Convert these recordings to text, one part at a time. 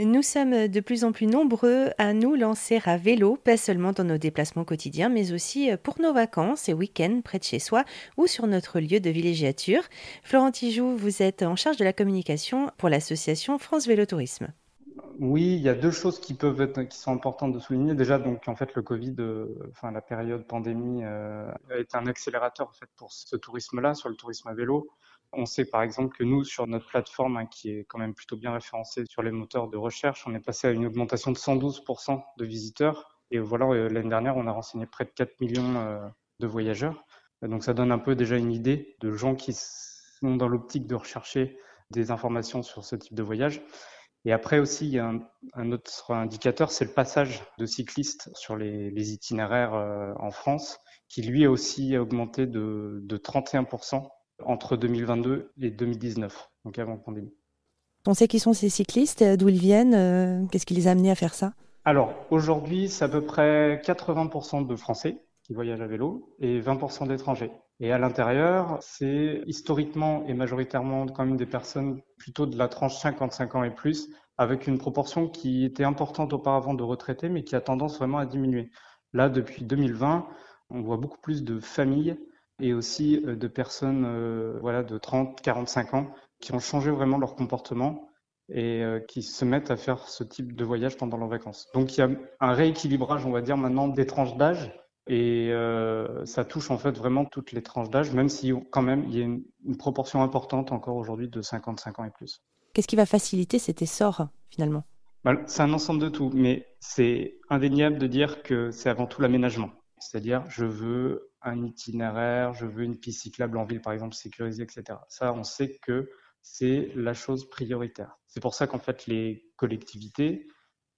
Nous sommes de plus en plus nombreux à nous lancer à vélo, pas seulement dans nos déplacements quotidiens, mais aussi pour nos vacances et week-ends près de chez soi ou sur notre lieu de villégiature. Florent Tijoux, vous êtes en charge de la communication pour l'association France Vélo Tourisme. Oui, il y a deux choses qui peuvent être, sont importantes de souligner. Déjà, donc en fait, le Covid, euh, enfin la période pandémie, euh, a été un accélérateur pour ce tourisme-là, sur le tourisme à vélo. On sait par exemple que nous, sur notre plateforme, hein, qui est quand même plutôt bien référencée sur les moteurs de recherche, on est passé à une augmentation de 112% de visiteurs. Et voilà, euh, l'année dernière, on a renseigné près de 4 millions euh, de voyageurs. Donc ça donne un peu déjà une idée de gens qui sont dans l'optique de rechercher des informations sur ce type de voyage. Et après aussi, il y a un, autre indicateur, c'est le passage de cyclistes sur les, itinéraires euh, en France, qui lui a aussi augmenté de, de 31% entre 2022 et 2019, donc avant la pandémie. On sait qui sont ces cyclistes, d'où ils viennent, euh, qu'est-ce qui les a amenés à faire ça? Alors aujourd'hui, c'est à peu près 80% de Français qui voyagent à vélo et 20% d'étrangers. Et à l'intérieur, c'est historiquement et majoritairement quand même des personnes plutôt de la tranche 55 ans et plus, avec une proportion qui était importante auparavant de retraités, mais qui a tendance vraiment à diminuer. Là, depuis 2020, on voit beaucoup plus de familles et aussi euh, de personnes euh, voilà, de 30, 45 ans qui ont changé vraiment leur comportement et euh, qui se mettent à faire ce type de voyage pendant leurs vacances. Donc il y a un rééquilibrage, on va dire maintenant, des tranches d'âge et ça touche en fait vraiment toutes les tranches d'âge, même si quand même il y a une, proportion importante encore aujourd'hui de 55 ans et plus. Qu'est-ce qui va faciliter cet essor finalement? Bah, C'est un ensemble de tout, mais c'est indéniable de dire que c'est avant tout l'aménagement. C'est-à-dire, je veux un itinéraire, je veux une piste cyclable en ville, par exemple, sécurisée, etc. Ça, on sait que c'est la chose prioritaire. C'est pour ça qu'en fait, les collectivités,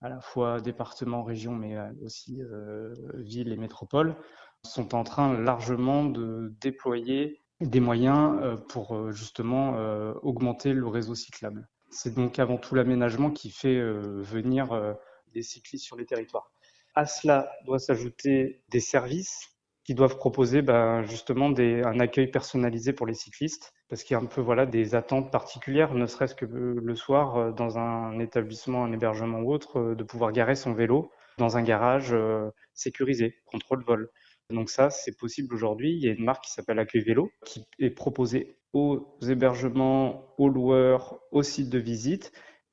à la fois départements, régions, mais aussi euh, villes et métropoles, sont en train largement de déployer des moyens euh, pour euh, justement augmenter le réseau cyclable. C'est donc avant tout l'aménagement qui fait venir des cyclistes sur les territoires. À cela doit s'ajouter des services qui doivent proposer ben, justement un accueil personnalisé pour les cyclistes, parce qu'il y a un peu des attentes particulières, ne serait-ce que le soir euh, dans un établissement, un hébergement ou autre, euh, de pouvoir garer son vélo dans un garage euh, sécurisé, contrôle vol. Donc ça, c'est possible aujourd'hui. Il y a une marque qui s'appelle Accueil Vélo, qui est proposée aux hébergements, aux loueurs, aux sites de visite,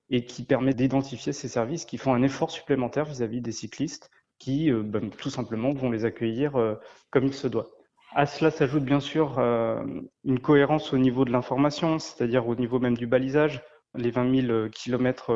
et qui permet d'identifier ces services qui font un effort supplémentaire vis à -vis des cyclistes qui euh, ben, tout simplement vont les accueillir euh, comme il se doit. À cela s'ajoute bien sûr euh, une cohérence au niveau de l'information, c'est-à-dire au niveau même du balisage. Les 20 000 kilomètres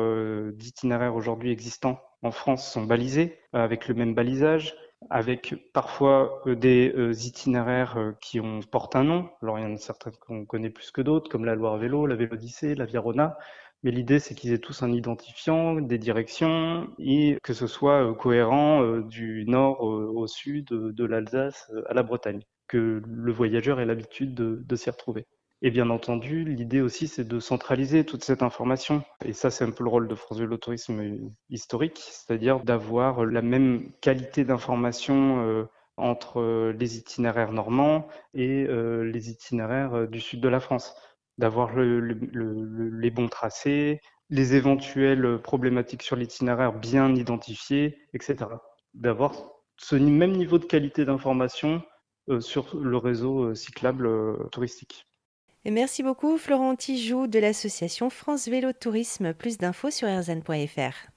d'itinéraires aujourd'hui existants en France sont balisés avec le même balisage, avec parfois des itinéraires qui ont, portent un nom. Alors il y en a certains qu'on connaît plus que d'autres, comme la Loire Vélo, la Vélodicée, la Virona. Mais l'idée, c'est qu'ils aient tous un identifiant, des directions, et que ce soit euh, cohérent euh, du nord au sud, de l'Alsace euh, à la Bretagne, que le voyageur ait l'habitude de, s'y retrouver. Et bien entendu, l'idée aussi, c'est de centraliser toute cette information. Et ça, c'est un peu le rôle de France Vélo Tourisme historique, c'est-à-dire d'avoir la même qualité d'information entre les itinéraires normands et les itinéraires du sud de la France d'avoir les bons tracés, les éventuelles problématiques sur l'itinéraire bien identifiées, etc. D'avoir ce même niveau de qualité d'information euh, sur le réseau euh, cyclable euh, touristique. Merci beaucoup Florent Tijoux de l'association France Vélo Tourisme. Plus d'infos sur erzan.fr.